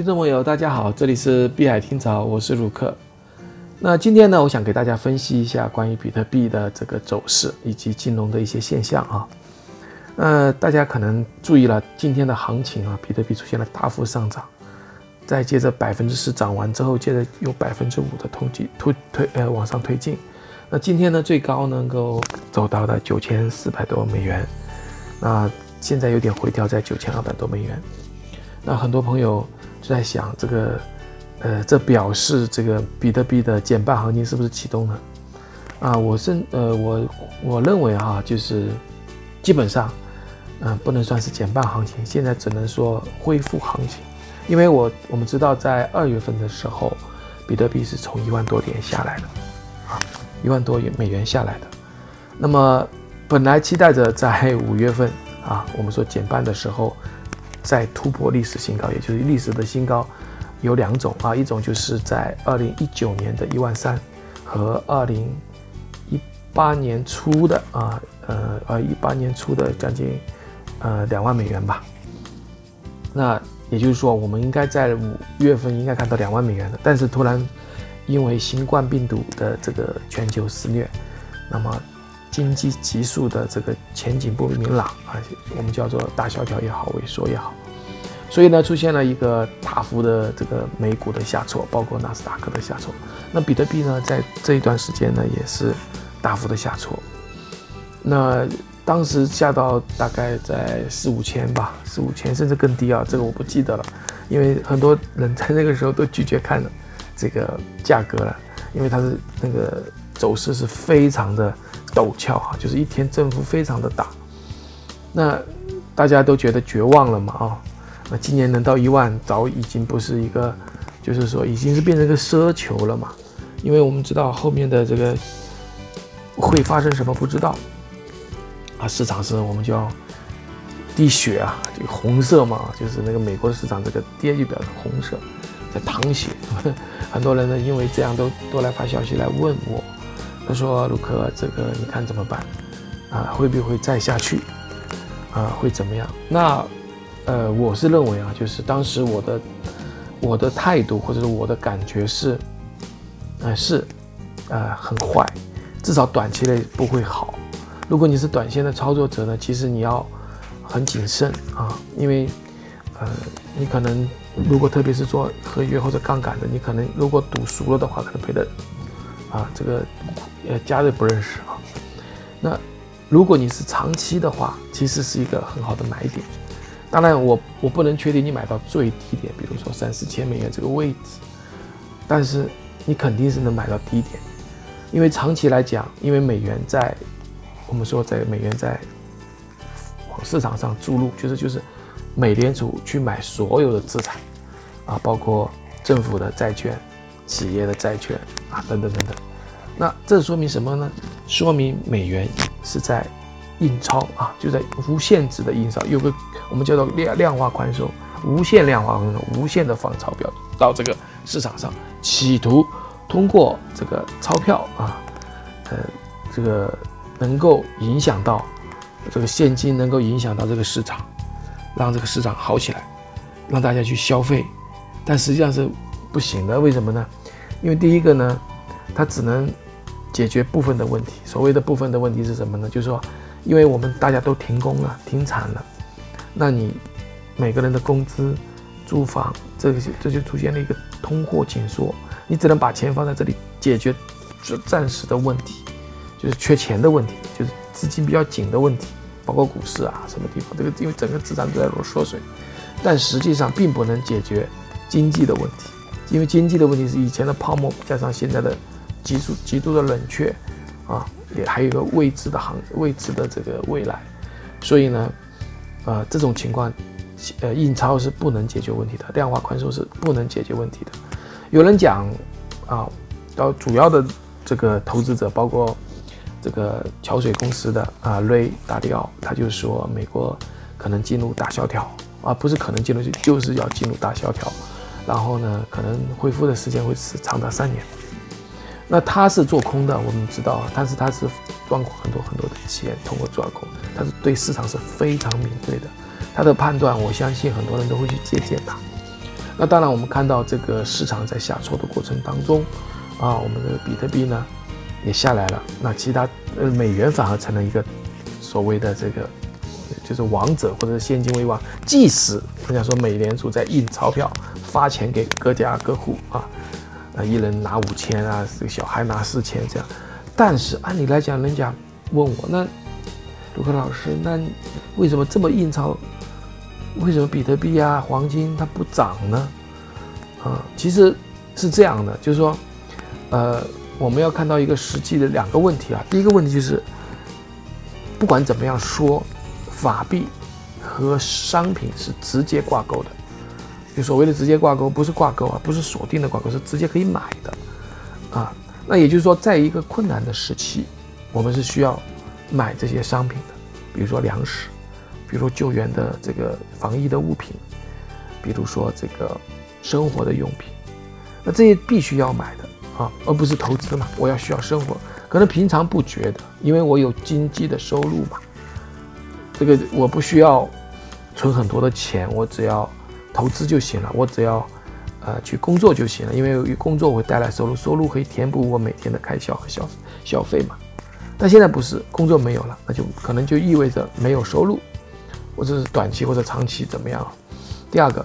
听众朋友，大家好，这里是碧海听潮，我是鲁克。那今天呢，我想给大家分析一下关于比特币的这个走势以及金融的一些现象啊。呃，大家可能注意了今天的行情啊，比特币出现了大幅上涨，再接着百分之十涨完之后，接着有百分之五的统计推推呃往上推进。那今天呢，最高能够走到了九千四百多美元，那现在有点回调在九千二百多美元。那很多朋友就在想，这个呃，这表示这个比特币的减半行情是不是启动了？啊，我是呃，我我认为哈，就是基本上。嗯，不能算是减半行情，现在只能说恢复行情，因为我我们知道在二月份的时候，比特币是从一万多点下来的，啊，一万多美元下来的，那么本来期待着在五月份啊，我们说减半的时候再突破历史新高，也就是历史的新高有两种啊，一种就是在二零一九年的一万三和二零一八年初的啊，呃呃一八年初的将近。呃，两万美元吧。那也就是说，我们应该在五月份应该看到两万美元的，但是突然因为新冠病毒的这个全球肆虐，那么经济急速的这个前景不明朗啊，我们叫做大萧条也好，萎缩也好，所以呢，出现了一个大幅的这个美股的下挫，包括纳斯达克的下挫。那比特币呢，在这一段时间呢，也是大幅的下挫。那当时下到大概在四五千吧，四五千甚至更低啊，这个我不记得了，因为很多人在那个时候都拒绝看这个价格了，因为它是那个走势是非常的陡峭啊，就是一天振幅非常的大，那大家都觉得绝望了嘛啊，那今年能到一万，早已经不是一个，就是说已经是变成一个奢求了嘛，因为我们知道后面的这个会发生什么不知道。啊，市场是我们叫滴血啊，这个红色嘛，就是那个美国市场，这个跌就表示红色，在淌血。很多人呢，因为这样都都来发消息来问我，他说：“卢克，这个你看怎么办？啊，会不会再下去？啊，会怎么样？”那呃，我是认为啊，就是当时我的我的态度或者是我的感觉是，呃，是呃很坏，至少短期内不会好。如果你是短线的操作者呢，其实你要很谨慎啊，因为，呃，你可能如果特别是做合约或者杠杆的，你可能如果赌输了的话，可能赔的啊，这个呃家瑞不认识啊。那如果你是长期的话，其实是一个很好的买点。当然，我我不能确定你买到最低点，比如说三四千美元这个位置，但是你肯定是能买到低点，因为长期来讲，因为美元在。我们说，在美元在往市场上注入，就是就是美联储去买所有的资产啊，包括政府的债券、企业的债券啊，等等等等。那这说明什么呢？说明美元是在印钞啊，就在无限制的印钞，有个我们叫做量量化宽松，无限量化宽松，无限的放钞票到这个市场上，企图通过这个钞票啊，呃，这个。能够影响到这个现金，能够影响到这个市场，让这个市场好起来，让大家去消费，但实际上是不行的。为什么呢？因为第一个呢，它只能解决部分的问题。所谓的部分的问题是什么呢？就是说，因为我们大家都停工了、停产了，那你每个人的工资、住房，这些这就出现了一个通货紧缩，你只能把钱放在这里解决暂时的问题。就是缺钱的问题，就是资金比较紧的问题，包括股市啊什么地方，这个因为整个资产都在缩水，但实际上并不能解决经济的问题，因为经济的问题是以前的泡沫加上现在的极速极度的冷却，啊，也还有一个未知的行未知的这个未来，所以呢，呃，这种情况，呃，印钞是不能解决问题的，量化宽松是不能解决问题的。有人讲，啊，到主要的这个投资者包括。这个桥水公司的啊，瑞达迪奥，他就说美国可能进入大萧条啊，不是可能进入，就是要进入大萧条，然后呢，可能恢复的时间会是长达三年。那他是做空的，我们知道，但是他是赚过很多很多的钱，通过做空，他是对市场是非常敏锐的，他的判断，我相信很多人都会去借鉴他。那当然，我们看到这个市场在下挫的过程当中，啊，我们的比特币呢也下来了，那其他呃美元反而成了一个所谓的这个就是王者或者是现金为王。即使人家说美联储在印钞票发钱给各家各户啊，啊一人拿五千啊，这个小孩拿四千这样，但是按理来讲，人家问我那卢克老师，那为什么这么印钞？为什么比特币啊、黄金它不涨呢？啊，其实是这样的，就是说，呃，我们要看到一个实际的两个问题啊。第一个问题就是，不管怎么样说，法币和商品是直接挂钩的。就所谓的直接挂钩，不是挂钩啊，不是锁定的挂钩，是直接可以买的啊。那也就是说，在一个困难的时期，我们是需要买这些商品的，比如说粮食。比如说救援的这个防疫的物品，比如说这个生活的用品，那这些必须要买的啊，而不是投资嘛。我要需要生活，可能平常不觉得，因为我有经济的收入嘛。这个我不需要存很多的钱，我只要投资就行了，我只要呃去工作就行了，因为工作会带来收入，收入可以填补我每天的开销和消消费嘛。但现在不是，工作没有了，那就可能就意味着没有收入。或者是短期或者长期怎么样？第二个，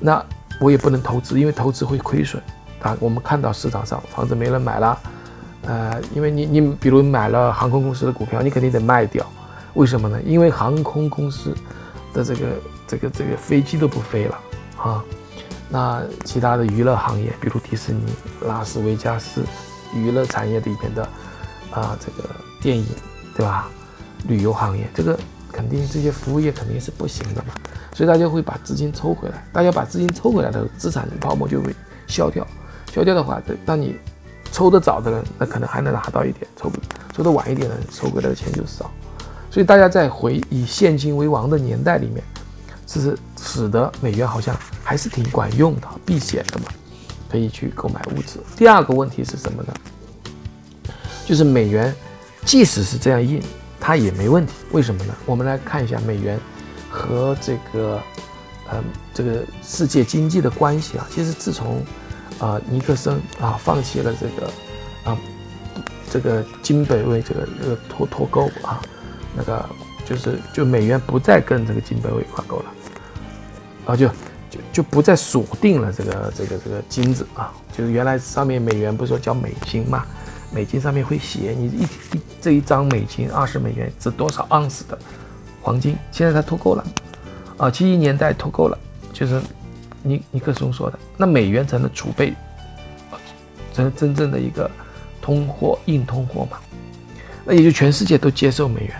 那我也不能投资，因为投资会亏损啊。我们看到市场上房子没人买了，呃，因为你你比如买了航空公司的股票，你肯定得卖掉。为什么呢？因为航空公司的这个这个这个飞机都不飞了啊。那其他的娱乐行业，比如迪士尼、拉斯维加斯娱乐产业里边的啊这个电影，对吧？旅游行业这个。肯定这些服务业肯定是不行的嘛，所以大家会把资金抽回来。大家把资金抽回来的资产泡沫就会消掉。消掉的话，当你抽得早的人，那可能还能拿到一点；抽不抽得晚一点的人，抽回来的钱就少。所以大家在回以现金为王的年代里面，是使得美元好像还是挺管用的，避险的嘛，可以去购买物资。第二个问题是什么呢？就是美元即使是这样印。它也没问题，为什么呢？我们来看一下美元和这个，呃，这个世界经济的关系啊。其实自从，啊，尼克森啊放弃了这个，啊，这个金本位这个这个脱脱钩啊，那个就是就美元不再跟这个金本位挂钩了，啊，就就就不再锁定了这个这个这个金子啊，就是原来上面美元不是说叫美金嘛。美金上面会写你一一这一张美金二十美元值多少盎司的黄金，现在它脱钩了，啊，七一年代脱钩了，就是尼尼克松说的，那美元成了储备，成了真正的一个通货硬通货嘛，那也就全世界都接受美元，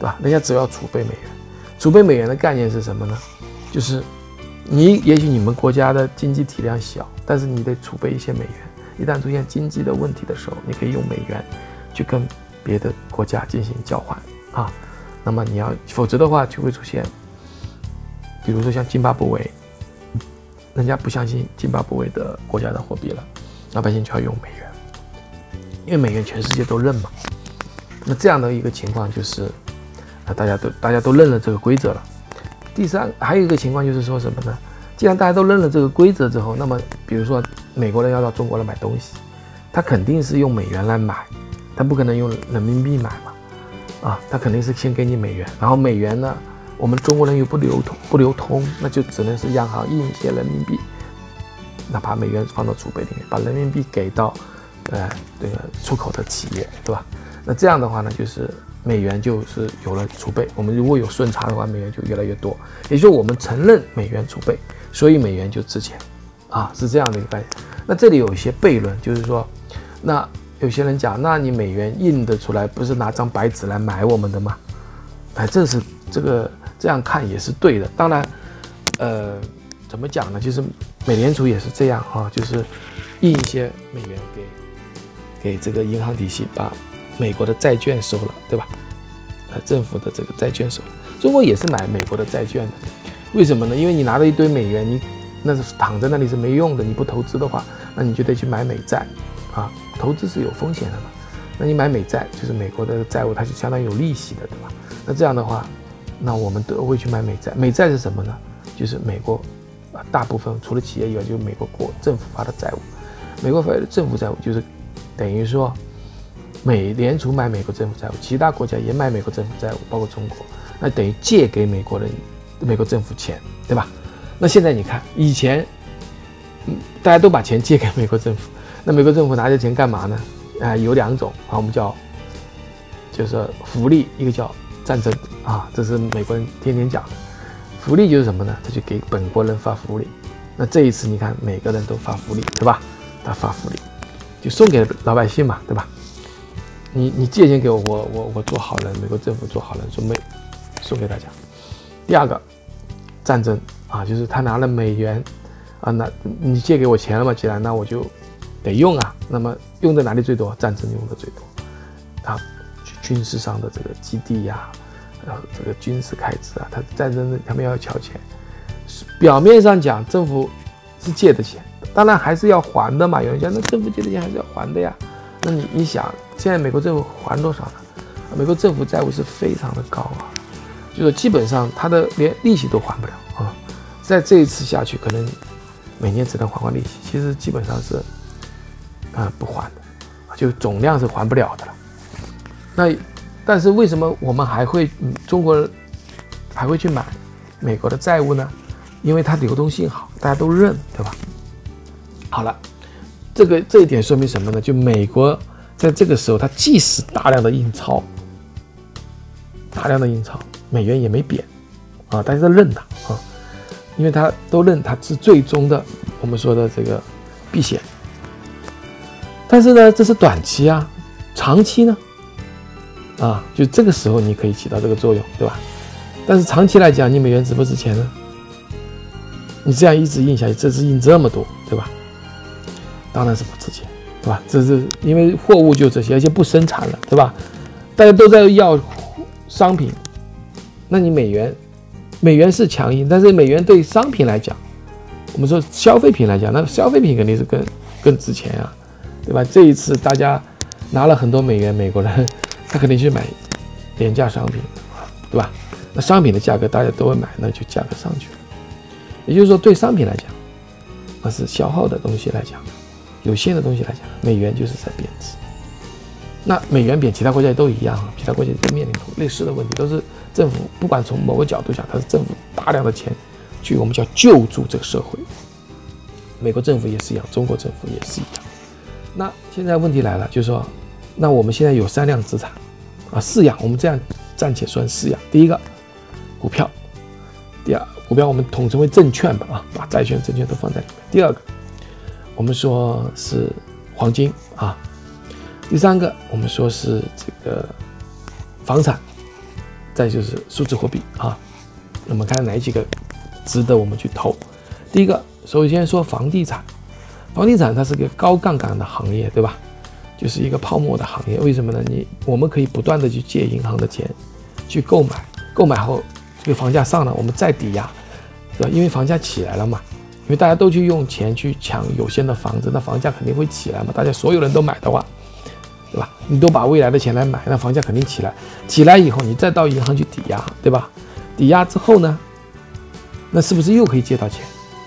对吧？人家只要储备美元，储备美元的概念是什么呢？就是你也许你们国家的经济体量小，但是你得储备一些美元。一旦出现经济的问题的时候，你可以用美元去跟别的国家进行交换啊。那么你要否则的话，就会出现，比如说像津巴布韦，人家不相信津巴布韦的国家的货币了，老百姓就要用美元，因为美元全世界都认嘛。那这样的一个情况就是，啊，大家都大家都认了这个规则了。第三，还有一个情况就是说什么呢？既然大家都认了这个规则之后，那么比如说美国人要到中国来买东西，他肯定是用美元来买，他不可能用人民币买嘛，啊，他肯定是先给你美元，然后美元呢，我们中国人又不流通不流通，那就只能是央行印一些人民币，那把美元放到储备里面，把人民币给到，呃，这个出口的企业，对吧？那这样的话呢，就是。美元就是有了储备，我们如果有顺差的话，美元就越来越多。也就是我们承认美元储备，所以美元就值钱，啊，是这样的一个概念。那这里有一些悖论，就是说，那有些人讲，那你美元印得出来，不是拿张白纸来买我们的吗？哎，这是这个这样看也是对的。当然，呃，怎么讲呢？就是美联储也是这样啊，就是印一些美元给给这个银行体系把。美国的债券收了，对吧？呃，政府的这个债券收了，中国也是买美国的债券的，为什么呢？因为你拿了一堆美元，你那是躺在那里是没用的，你不投资的话，那你就得去买美债，啊，投资是有风险的嘛。那你买美债，就是美国的债务，它就相当于有利息的，对吧？那这样的话，那我们都会去买美债。美债是什么呢？就是美国啊大部分除了企业以外，就是美国国政府发的债务。美国发的政府债务就是等于说，美联储买美国政府债务，其他国家也买美国政府债务，包括中国，那等于借给美国人美国政府钱，对吧？那现在你看，以前，嗯，大家都把钱借给美国政府，那美国政府拿着钱干嘛呢？啊，有两种啊，我们叫就是福利，一个叫战争啊，这是美国人天天讲的。福利就是什么呢？他就给本国人发福利。那这一次你看，每个人都发福利，对吧？他发福利，就送给老百姓嘛，对吧？你你借钱给我，我我我做好人，美国政府做好人，准备送给大家。第二个，战争啊，就是他拿了美元啊，那你借给我钱了嘛？既然那我就得用啊。那么用在哪里最多？战争用的最多，啊，军事上的这个基地呀。然后这个军事开支啊，他战争他们要交钱，表面上讲政府是借的钱，当然还是要还的嘛。有人讲那政府借的钱还是要还的呀。那你你想，现在美国政府还多少呢？美国政府债务是非常的高啊，就是基本上他的连利息都还不了啊。在这一次下去，可能每年只能还还利息，其实基本上是啊不还的，就总量是还不了的了。那。但是为什么我们还会中国还会去买美国的债务呢？因为它流动性好，大家都认，对吧？好了，这个这一点说明什么呢？就美国在这个时候，它即使大量的印钞，大量的印钞，美元也没贬啊，大家都认它啊，因为它都认它是最终的我们说的这个避险。但是呢，这是短期啊，长期呢？啊，就这个时候你可以起到这个作用，对吧？但是长期来讲，你美元值不值钱呢？你这样一直印下去，这次印这么多，对吧？当然是不值钱，对吧？这是因为货物就这些，而且不生产了，对吧？大家都在要商品，那你美元，美元是强硬，但是美元对商品来讲，我们说消费品来讲，那消费品肯定是更更值钱啊，对吧？这一次大家拿了很多美元，美国人。他肯定去买廉价商品，对吧？那商品的价格大家都会买，那就价格上去了。也就是说，对商品来讲，那是消耗的东西来讲，有限的东西来讲，美元就是在贬值。那美元贬，其他国家都一样啊，其他国家都面临同类似的问题，都是政府不管从某个角度讲，它是政府大量的钱去我们叫救助这个社会。美国政府也是一样，中国政府也是一样。那现在问题来了，就是说。那我们现在有三样资产，啊，四样，我们这样暂且算四样。第一个，股票；第二，股票我们统称为证券吧，啊，把债券、证券都放在里面。第二个，我们说是黄金啊；第三个，我们说是这个房产；再就是数字货币啊。我们看哪几个值得我们去投？第一个，首先说房地产，房地产它是个高杠杆的行业，对吧？就是一个泡沫的行业，为什么呢？你我们可以不断的去借银行的钱，去购买，购买后这个房价上了，我们再抵押，对吧？因为房价起来了嘛，因为大家都去用钱去抢有限的房子，那房价肯定会起来嘛。大家所有人都买的话，对吧？你都把未来的钱来买，那房价肯定起来。起来以后，你再到银行去抵押，对吧？抵押之后呢，那是不是又可以借到钱，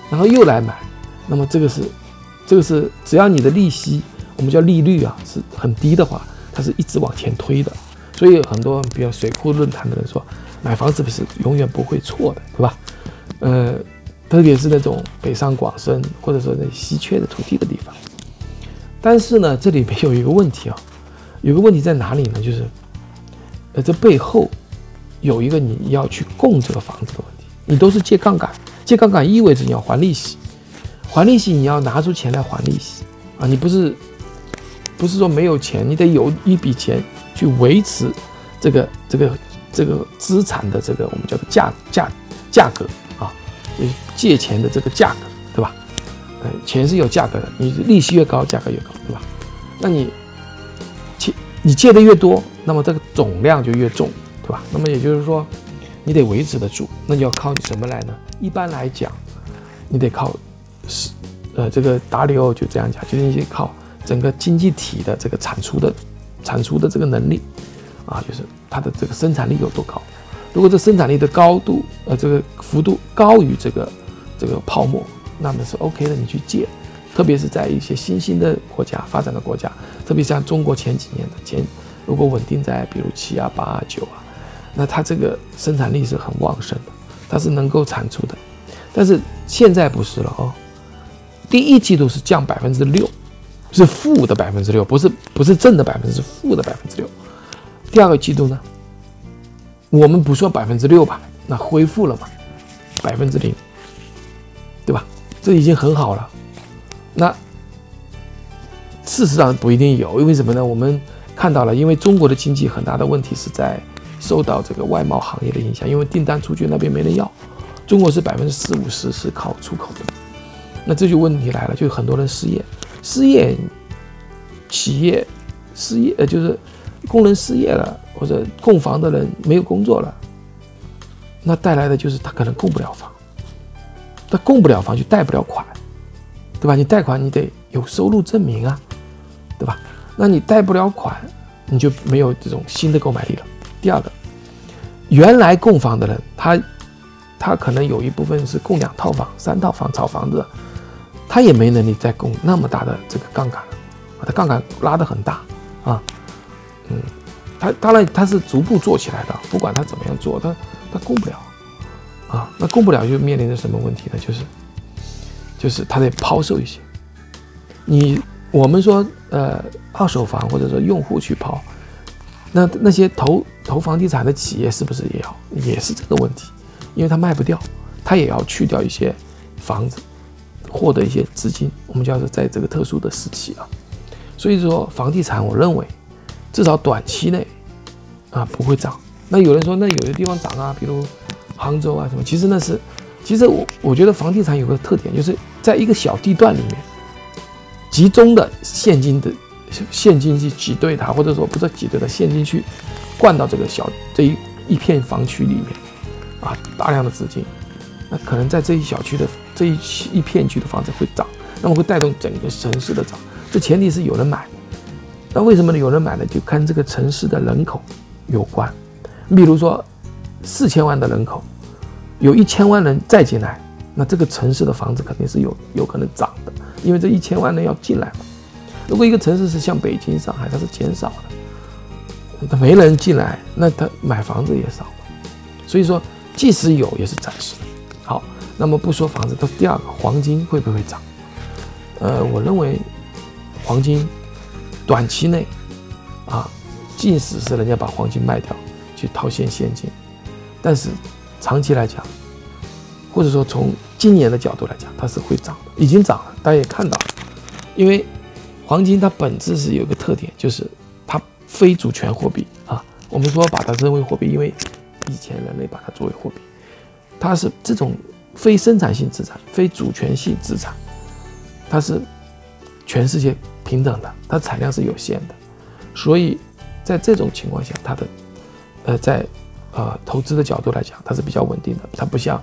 然后又来买？那么这个是，这个是只要你的利息。我们叫利率啊，是很低的话，它是一直往前推的。所以很多比如水库论坛的人说，买房子不是永远不会错的，对吧？呃，特别是那种北上广深或者说那稀缺的土地的地方。但是呢，这里面有一个问题啊，有个问题在哪里呢？就是，呃，这背后有一个你要去供这个房子的问题。你都是借杠杆，借杠杆意味着你要还利息，还利息你要拿出钱来还利息啊，你不是。不是说没有钱，你得有一笔钱去维持这个这个这个资产的这个我们叫做价价价格就是，借钱的这个价格，对吧？呃，钱是有价格的，你利息越高，价格越高，对吧？那你借你借的越多，那么这个总量就越重，对吧？那么也就是说，你得维持得住，那你要靠你什么来呢？一般来讲，你得靠是呃这个达里欧就这样讲，就是你靠。整个经济体的这个产出的产出的这个能力，啊，就是它的这个生产力有多高。如果这生产力的高度，呃，这个幅度高于这个这个泡沫，那么是 OK 的，你去借，特别是在一些新兴的国家、发展的国家，特别像中国前几年的前，如果稳定在比如七啊、八啊、九啊，那它这个生产力是很旺盛的，它是能够产出的。但是现在不是了哦，第一季度是降百分之六，是负的百分之六，不是不是正的百分之，是负的百分之六。第二个季度呢，我们不说百分之六吧，那恢复了嘛，百分之零，对吧？这已经很好了。那事实上不一定有，因为什么呢？我们看到了，因为中国的经济很大的问题是在受到这个外贸行业的影响，因为订单出去那边没人要。中国是百分之四五十是靠出口的，那这就问题来了，就很多人失业，失业，企业失业，呃，就是工人失业了，或者供房的人没有工作了，那带来的就是他可能供不了房，他供不了房就贷不了款，对吧？你贷款你得有收入证明啊，对吧？那你贷不了款，你就没有这种新的购买力了。第二个，原来供房的人他。他可能有一部分是供两套房、三套房炒房子，他也没能力再供那么大的这个杠杆把，他杠杆拉得很大啊，嗯，他当然他是逐步做起来的，不管他怎么样做，他他供不了啊，那供不了就面临着什么问题呢？就是就是他得抛售一些，你我们说呃二手房或者说用户去抛，那那些投投房地产的企业是不是也要也是这个问题？因为他卖不掉，他也要去掉一些房子，获得一些资金。我们叫做在这个特殊的时期啊，所以说房地产，我认为至少短期内啊不会涨。那有人说，那有的地方涨啊，比如杭州啊什么，其实那是，其实我我觉得房地产有个特点，就是在一个小地段里面，集中的现金的现金去挤兑它，或者说不是挤兑的现金去灌到这个小这一一片房区里面。啊，大量的资金，那可能在这一小区的这一一片区的房子会涨，那么会带动整个城市的涨。这前提是有人买，那为什么呢？有人买呢？就看这个城市的人口有关。你比如说，四千万的人口，有一千万人再进来，那这个城市的房子肯定是有有可能涨的，因为这一千万人要进来嘛。如果一个城市是像北京、上海，它是减少的，它没人进来，那它买房子也少，所以说。即使有，也是暂时的。好，那么不说房子，它第二个，黄金会不会涨？呃，我认为黄金短期内啊，即使是人家把黄金卖掉去套现现金，但是长期来讲，或者说从今年的角度来讲，它是会涨的，已经涨了，大家也看到了。因为黄金它本质是有一个特点，就是它非主权货币啊。我们说把它认为货币，因为以前人类把它作为货币，它是这种非生产性资产、非主权性资产，它是全世界平等的，它产量是有限的，所以在这种情况下，它的呃在呃投资的角度来讲，它是比较稳定的，它不像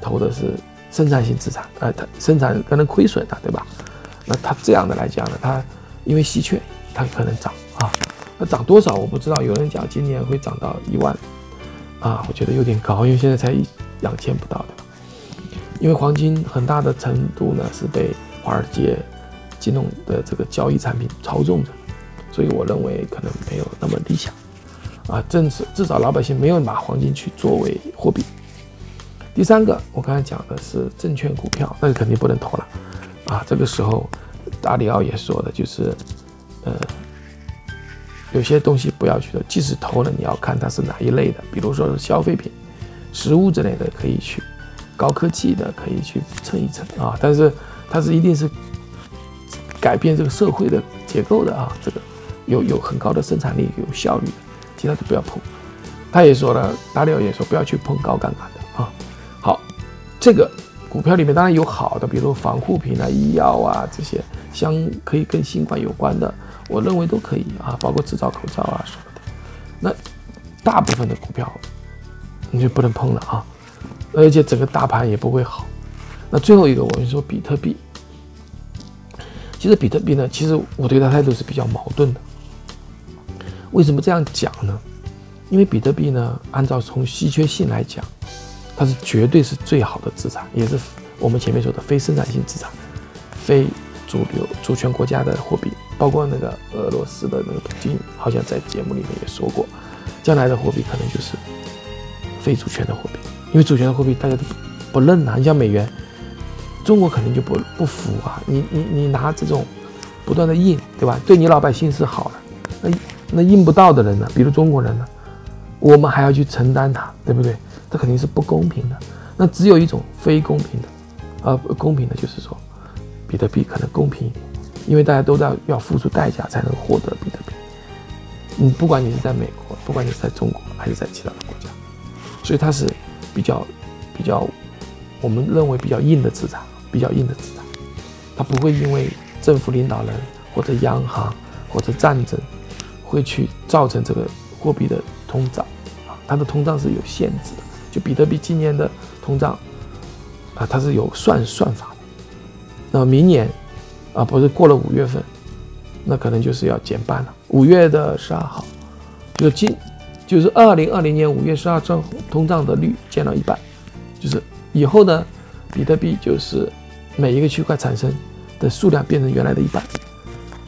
投的是生产性资产，呃，它生产可能亏损的，对吧？那它这样的来讲呢，它因为稀缺，它可能涨啊，那涨多少我不知道，有人讲今年会涨到一万。啊，我觉得有点高，因为现在才一两千不到的。因为黄金很大的程度呢是被华尔街金融的这个交易产品操纵着，所以我认为可能没有那么理想。啊，正是至少老百姓没有把黄金去作为货币。第三个，我刚才讲的是证券股票，那个肯定不能投了。啊，这个时候达里奥也说的就是，呃。有些东西不要去投，即使投了，你要看它是哪一类的，比如说是消费品、食物之类的可以去，高科技的可以去蹭一蹭啊。但是它是一定是改变这个社会的结构的啊，这个有有很高的生产力、有效率的，其他都不要碰。他也说了，达里奥也说不要去碰高杠杆的啊。好，这个股票里面当然有好的，比如防护品啊、医药啊这些，相可以跟新冠有关的。我认为都可以啊，包括制造口罩啊什么的。那大部分的股票你就不能碰了啊，而且整个大盘也不会好。那最后一个，我跟你说，比特币。其实比特币呢，其实我对它态度是比较矛盾的。为什么这样讲呢？因为比特币呢，按照从稀缺性来讲，它是绝对是最好的资产，也是我们前面说的非生产性资产、非主流主权国家的货币，包括那个俄罗斯的那个普京，好像在节目里面也说过，将来的货币可能就是非主权的货币，因为主权的货币大家都不认呐。你像美元，中国肯定就不不服啊，你你你拿这种不断的印，对吧？对你老百姓是好的，那那印不到的人呢？比如中国人呢，我们还要去承担它，对不对？这肯定是不公平的。那只有一种非公平的。呃，公平的就是说，比特币可能公平一点，因为大家都在要付出代价才能获得比特币。你，不管你是在美国，不管你是在中国，还是在其他的国家，所以它是比较比较，我们认为比较硬的资产，比较硬的资产，它不会因为政府领导人或者央行或者战争会去造成这个货币的通胀啊，它的通胀是有限制的。就比特币今年的通胀。啊，它是有算算法的。那么明年，啊，不是过了五月份，那可能就是要减半了。五月的十二号，就今，就是二零二零年五月十二号，通胀的率减到一半，就是以后呢，比特币就是每一个区块产生的数量变成原来的一半，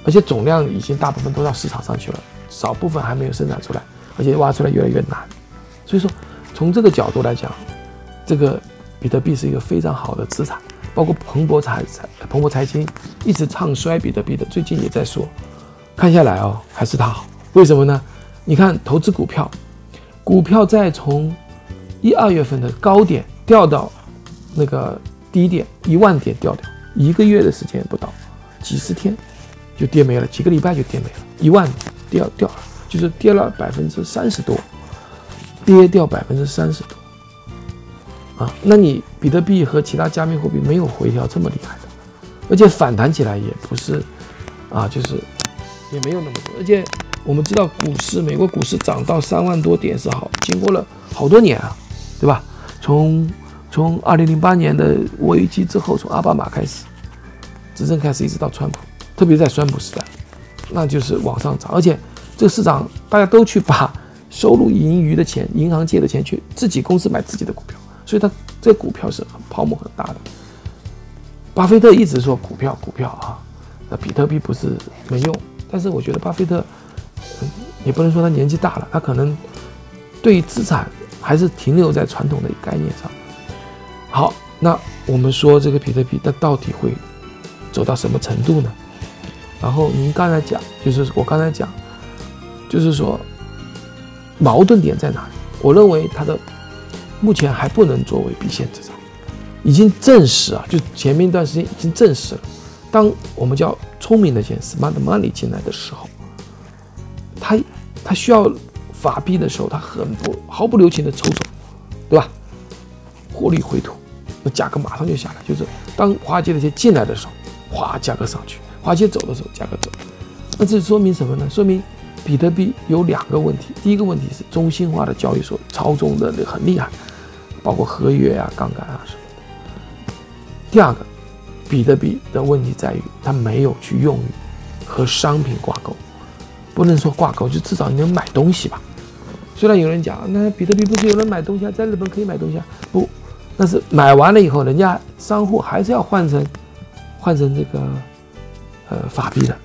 而且总量已经大部分都到市场上去了，少部分还没有生产出来，而且挖出来越来越难。所以说，从这个角度来讲，这个。比特币是一个非常好的资产，包括彭博财财彭博财经一直唱衰比特币的，最近也在说，看下来哦，还是它好。为什么呢？你看投资股票，股票在从一二月份的高点掉到那个低点一万点掉掉，一个月的时间不到，几十天就跌没了，几个礼拜就跌没了，一万掉掉了，就是跌了百分之三十多，跌掉百分之三十多。啊，那你比特币和其他加密货币没有回调这么厉害的，而且反弹起来也不是，啊，就是也没有那么多。而且我们知道股市，美国股市涨到三万多点是好，经过了好多年啊，对吧？从从二零零八年的危机之后，从奥巴马开始执政开始，一直到川普，特别在川普时代，那就是往上涨。而且这个市场大家都去把收入盈余的钱、银行借的钱去自己公司买自己的股票。所以它这股票是泡沫很大的。巴菲特一直说股票股票啊，那比特币不是没用，但是我觉得巴菲特，也不能说他年纪大了，他可能对于资产还是停留在传统的概念上。好，那我们说这个比特币，它到底会走到什么程度呢？然后您刚才讲，就是我刚才讲，就是说矛盾点在哪里？我认为它的。目前还不能作为避险资产，已经证实啊，就前面一段时间已经证实了。当我们叫聪明的钱 （smart money） 进来的时候，它它需要法币的时候，它很不毫不留情的抽走，对吧？获利回吐，那价格马上就下来。就是当华尔街的钱进来的时候，哗，价格上去；华尔街走的时候，价格走。那这说明什么呢？说明比特币有两个问题。第一个问题是中心化的交易所操纵的很厉害。包括合约啊、杠杆啊什么的。第二个，比特币的问题在于它没有去用于和商品挂钩，不能说挂钩，就至少你能买东西吧。虽然有人讲，那比特币不是有人买东西啊，在日本可以买东西啊，不，但是买完了以后，人家商户还是要换成换成这个呃法币的，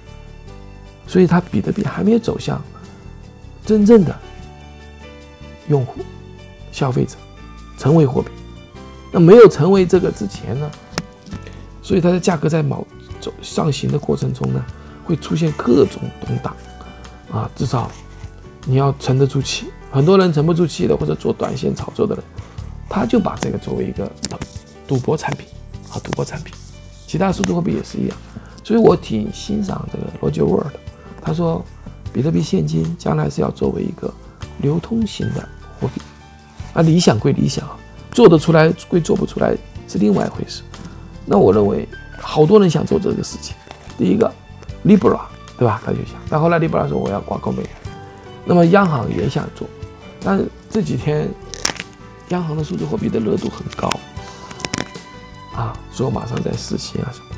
所以它比特币还没有走向真正的用户、消费者。成为货币，那没有成为这个之前呢，所以它的价格在某走上行的过程中呢，会出现各种动荡，啊，至少你要沉得住气。很多人沉不住气的，或者做短线炒作的人，他就把这个作为一个赌博产品，啊，赌博产品。其他数字货币也是一样，所以我挺欣赏这个罗杰沃尔的，他说，比特币现金将来是要作为一个流通型的货币。啊，理想归理想，做得出来归做不出来是另外一回事。那我认为，好多人想做这个事情。第一个，Libra，对吧？他就想，但后来 Libra 说我要挂钩美元。那么央行也想做，但这几天央行的数字货币的热度很高，啊，说马上在实行啊什么的。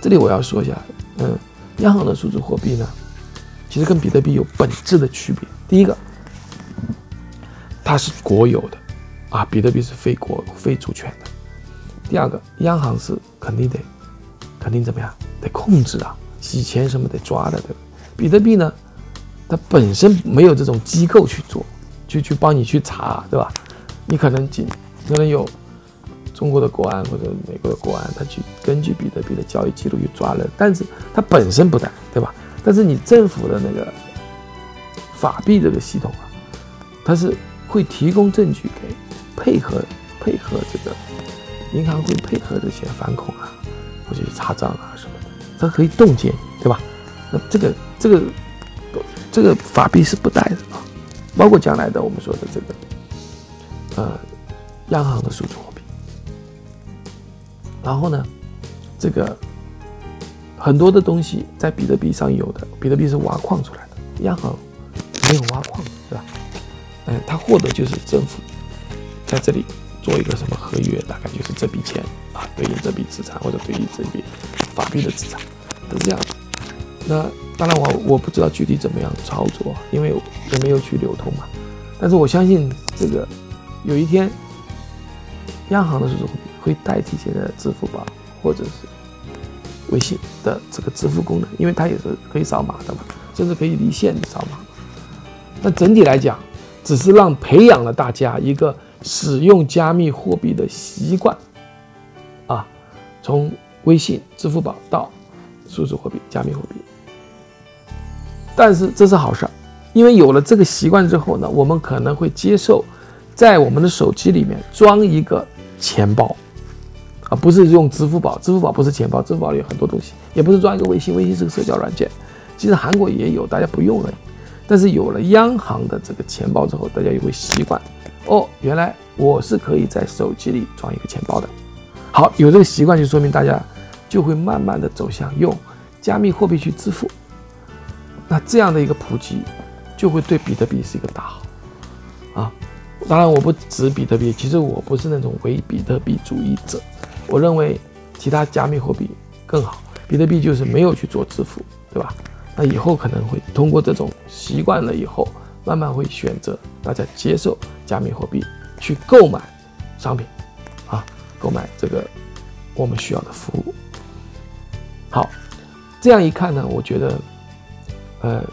这里我要说一下，嗯，央行的数字货币呢，其实跟比特币有本质的区别。第一个。它是国有的，啊，比特币是非国非主权的。第二个，央行是肯定得，肯定怎么样，得控制啊，洗钱什么得抓的，对吧？比特币呢，它本身没有这种机构去做，去去帮你去查，对吧？你可能仅可能有中国的国安或者美国的国安，他去根据比特币的交易记录去抓人，但是它本身不带，对吧？但是你政府的那个法币这个系统啊，它是会提供证据给配合配合这个。银行会配合这些反恐啊，或者查账啊什么的，它可以冻结，对吧？那这个这个这个法币是不带的啊，包括将来的我们说的这个呃央行的数字货币。然后呢，这个很多的东西在比特币上有的，比特币是挖矿出来的，央行没有挖矿，对吧？嗯，它获得就是政府在这里。做一个什么合约，大概就是这笔钱啊，对应这笔资产或者对应这笔法币的资产，是这样。那当然我我不知道具体怎么样操作，因为也没有去流通嘛。但是我相信这个有一天，央行的数字货币会代替现在的支付宝或者是微信的这个支付功能，因为它也是可以扫码的嘛，甚至可以离线扫码。那整体来讲，只是让培养了大家一个。使用加密货币的习惯，啊，从微信、支付宝到数字货币、加密货币，但是这是好事儿，因为有了这个习惯之后呢，我们可能会接受，在我们的手机里面装一个钱包，啊，不是用支付宝，支付宝不是钱包，支付宝里有很多东西，也不是装一个微信，微信是个社交软件，其实韩国也有，大家不用而已。但是有了央行的这个钱包之后，大家也会习惯。哦，原来我是可以在手机里装一个钱包的。好，有这个习惯就说明大家就会慢慢的走向用加密货币去支付。那这样的一个普及，就会对比特币是一个大好啊。当然，我不指比特币，其实我不是那种唯比特币主义者。我认为其他加密货币更好，比特币就是没有去做支付，对吧？那以后可能会通过这种习惯了以后。慢慢会选择大家接受加密货币去购买商品，啊，购买这个我们需要的服务。好，这样一看呢，我觉得，呃，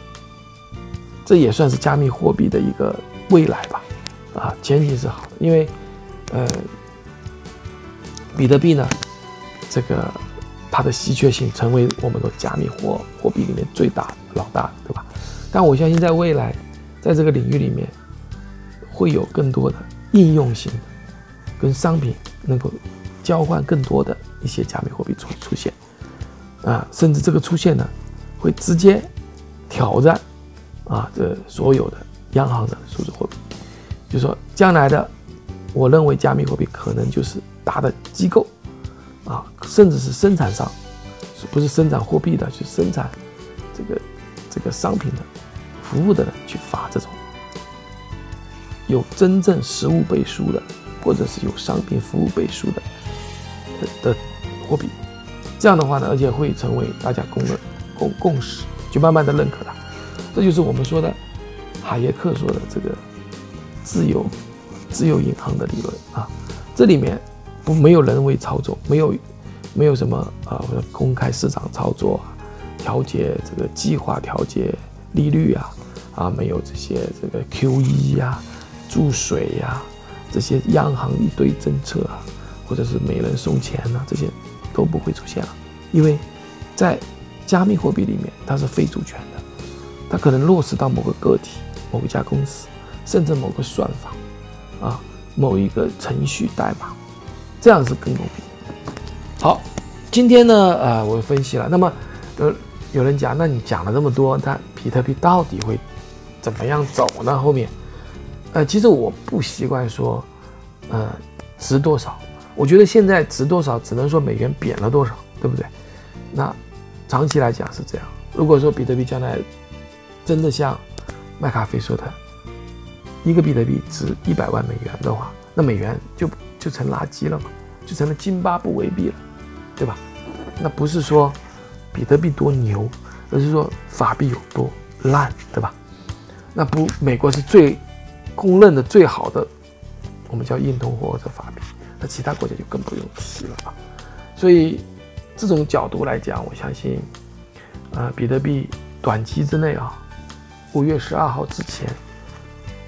这也算是加密货币的一个未来吧，啊，前提是好，因为，呃，比特币呢，这个它的稀缺性成为我们的加密货货币里面最大老大，对吧？但我相信在未来。在这个领域里面，会有更多的应用性的跟商品能够交换更多的一些加密货币出出现，啊，甚至这个出现呢，会直接挑战啊这所有的央行的数字货币，就说将来的，我认为加密货币可能就是大的机构啊，甚至是生产商，不是生产货币的，去生产这个这个商品的。服务的人去发这种有真正实物背书的，或者是有商品服务背书的的货币，这样的话呢，而且会成为大家公认共共识，就慢慢的认可它。这就是我们说的海耶克说的这个自由自由银行的理论啊。这里面不没有人为操作，没有没有什么啊公开市场操作啊，调节这个计划调节利率啊。啊，没有这些这个 QE 呀、注水呀，这些央行一堆政策啊，或者是每人送钱呐，这些都不会出现了，因为在加密货币里面，它是非主权的，它可能落实到某个个体、某一家公司，甚至某个算法啊、某一个程序代码，这样是更公平。好，今天呢，呃，我分析了，那么呃，有人讲，那你讲了这么多，它比特币到底会？怎么样走呢？后面，呃，其实我不习惯说，呃，值多少？我觉得现在值多少，只能说美元贬了多少，对不对？那长期来讲是这样。如果说比特币将来真的像麦卡菲说的，一个比特币值一百万美元的话，那美元就就成垃圾了嘛，就成了津巴布韦币了，对吧？那不是说比特币多牛，而是说法币有多烂，对吧？那不，美国是最公认的最好的，我们叫硬通货或者法币。那其他国家就更不用提了啊。所以这种角度来讲，我相信，呃，比特币短期之内啊，五月十二号之前，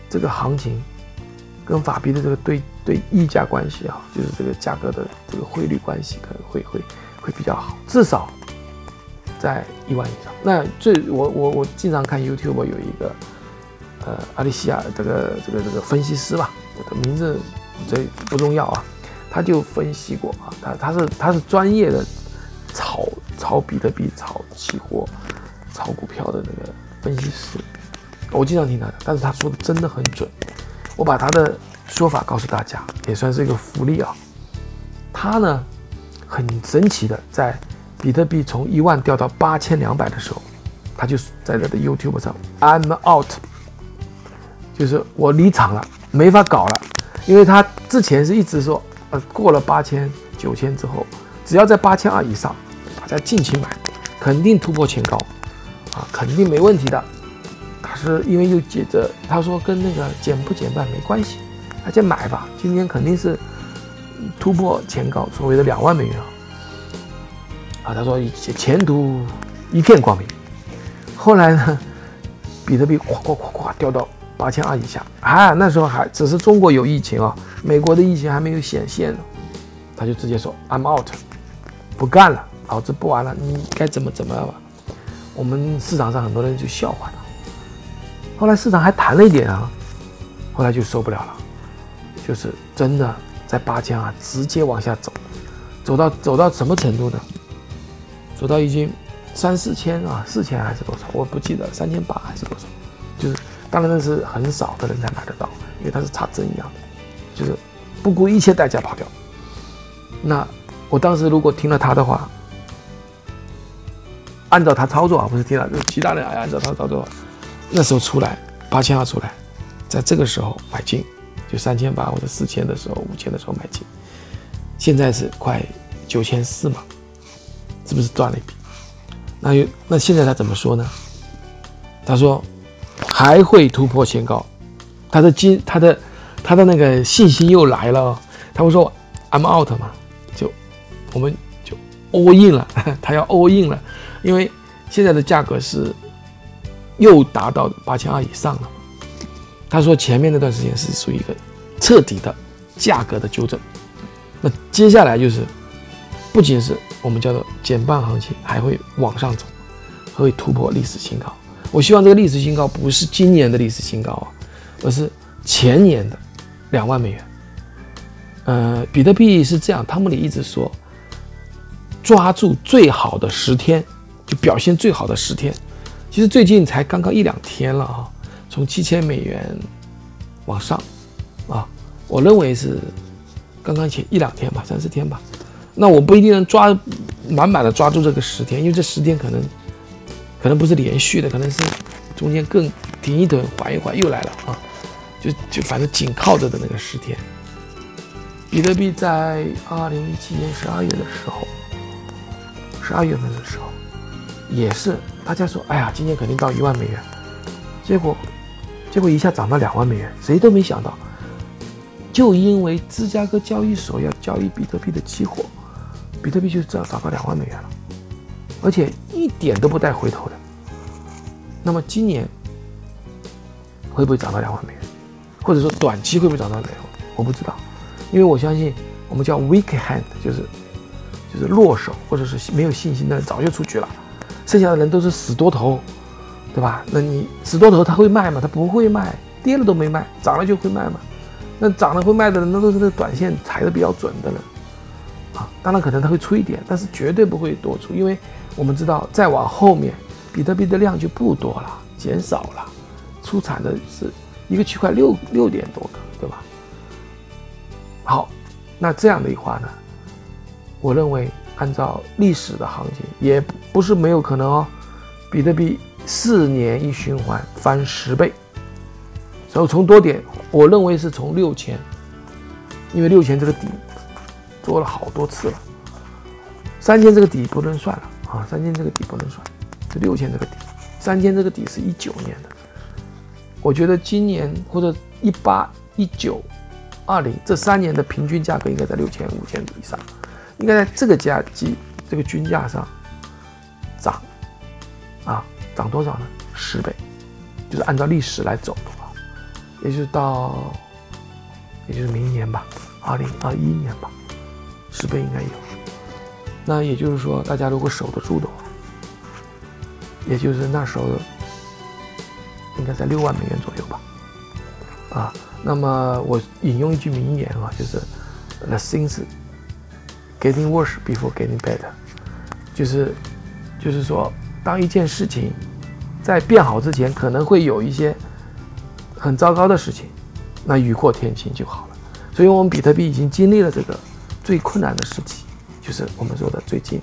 这个行情跟法币的这个对对溢价关系啊，就是这个价格的这个汇率关系可能会会会比较好，至少在一万以上。那最我我我经常看 YouTube 有一个呃阿里西亚这个这个这个分析师吧，这个名字这不重要啊。他就分析过啊，他他是他是专业的炒炒比特币、炒期货、炒股票的那个分析师，我经常听他的，但是他说的真的很准。我把他的说法告诉大家，也算是一个福利啊。他呢很神奇的，在比特币从一万掉到八千两百的时候，他就在他的 YouTube 上 I'm out，就是我离场了，没法搞了，因为他之前是一直说。呃过了八千九千之后，只要在八千二以上，大家尽情买，肯定突破前高，啊，肯定没问题的。他是因为又接着他说跟那个减不减半没关系，大家买吧，今天肯定是突破前高，所谓的两万美元啊。啊，他说前途一片光明。后来呢，比特币咵咵咵咵掉到八千二以下，啊，那时候还只是中国有疫情啊。美国的疫情还没有显现呢，他就直接说 I'm out，不干了，老子不玩了，你该怎么怎么样吧。我们市场上很多人就笑话他。后来市场还弹了一点啊，后来就受不了了，就是真的在八千啊直接往下走，走到走到什么程度呢？走到已经三四千啊，四千还是多少？我不记得，三千八还是多少？就是当然那是很少的人才买得到，因为它是插针一样的。就是不顾一切代价跑掉。那我当时如果听了他的话，按照他操作啊，不是听了，就其他人按照他操作，那时候出来八千二出来，在这个时候买进，就三千八或者四千的时候、五千的时候买进，现在是快九千四嘛，是不是赚了一笔？那又那现在他怎么说呢？他说还会突破前高，他的金他的。他的那个信心又来了，他会说 I'm out 嘛，就我们就 all in 了，他要 all in 了，因为现在的价格是又达到八千二以上了。他说前面那段时间是属于一个彻底的价格的纠正，那接下来就是不仅是我们叫做减半行情，还会往上走，会突破历史新高。我希望这个历史新高不是今年的历史新高啊，而是前年的。两万美元，呃，比特币是这样，汤姆里一直说，抓住最好的十天，就表现最好的十天。其实最近才刚刚一两天了啊，从七千美元往上，啊，我认为是刚刚前一两天吧，三四天吧。那我不一定能抓满满的抓住这个十天，因为这十天可能可能不是连续的，可能是中间更停一停，缓一缓，又来了啊。就就反正紧靠着的那个十天，比特币在二零一七年十二月的时候，十二月份的时候，也是大家说，哎呀，今年肯定到一万美元，结果，结果一下涨到两万美元，谁都没想到，就因为芝加哥交易所要交易比特币的期货，比特币就涨涨到两万美元了，而且一点都不带回头的。那么今年会不会涨到两万美元？或者说短期会不会涨到没有？我不知道，因为我相信我们叫 weak hand，就是就是弱手或者是没有信心的人早就出局了，剩下的人都是死多头，对吧？那你死多头他会卖吗？他不会卖，跌了都没卖，涨了就会卖嘛。那涨了会卖的人，那都是那短线踩的比较准的人啊。当然可能他会出一点，但是绝对不会多出，因为我们知道再往后面，比特币的量就不多了，减少了，出产的是。一个区块六六点多个，对吧？好，那这样的话呢，我认为按照历史的行情，也不是没有可能哦。比特币四年一循环翻十倍，所以从多点，我认为是从六千，因为六千这个底做了好多次了，三千这个底不能算了啊，三千这个底不能算，是六千这个底，三千这个底是一九年的。我觉得今年或者一八一九二零这三年的平均价格应该在六千五千以上，应该在这个价基这个均价上啊，涨多少呢？十倍，就是按照历史来走的话，也就是到也就是明年吧，二零二一年吧，十倍应该有。那也就是说，大家如果守得住的话，也就是那时候应该在六万美元左右吧，啊。那么我引用一句名言啊，就是 "The things getting worse before getting better"，就是就是说，当一件事情在变好之前，可能会有一些很糟糕的事情，那雨过天晴就好了。所以，我们比特币已经经历了这个最困难的时期，就是我们说的最近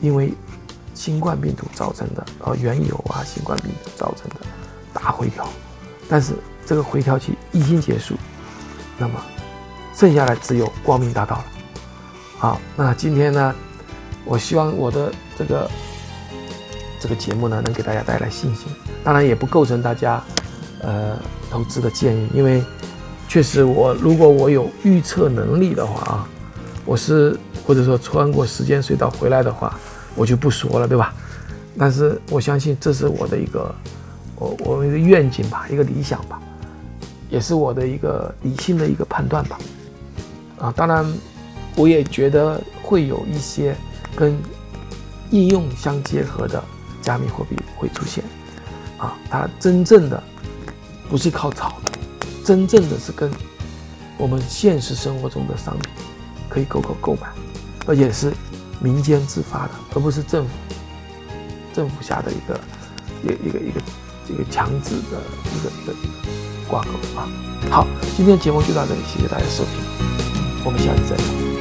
因为新冠病毒造成的，呃，原油啊，新冠病毒造成的大回调，但是。这个回调期已经结束，那么剩下来只有光明大道了。好，那今天呢，我希望我的这个这个节目呢，能给大家带来信心。当然也不构成大家呃投资的建议，因为确实我如果我有预测能力的话啊，我是或者说穿过时间隧道回来的话，我就不说了，对吧？但是我相信这是我的一个我我一个愿景吧，一个理想吧。也是我的一个理性的一个判断吧，啊，当然，我也觉得会有一些跟应用相结合的加密货币会出现，啊，它真正的不是靠炒的，真正的是跟我们现实生活中的商品可以购购购买，而且是民间自发的，而不是政府政府下的一个一一个一个这个强制的一个一个一个。挂钩啊！好，今天节目就到这里，谢谢大家收听，我们下期再见。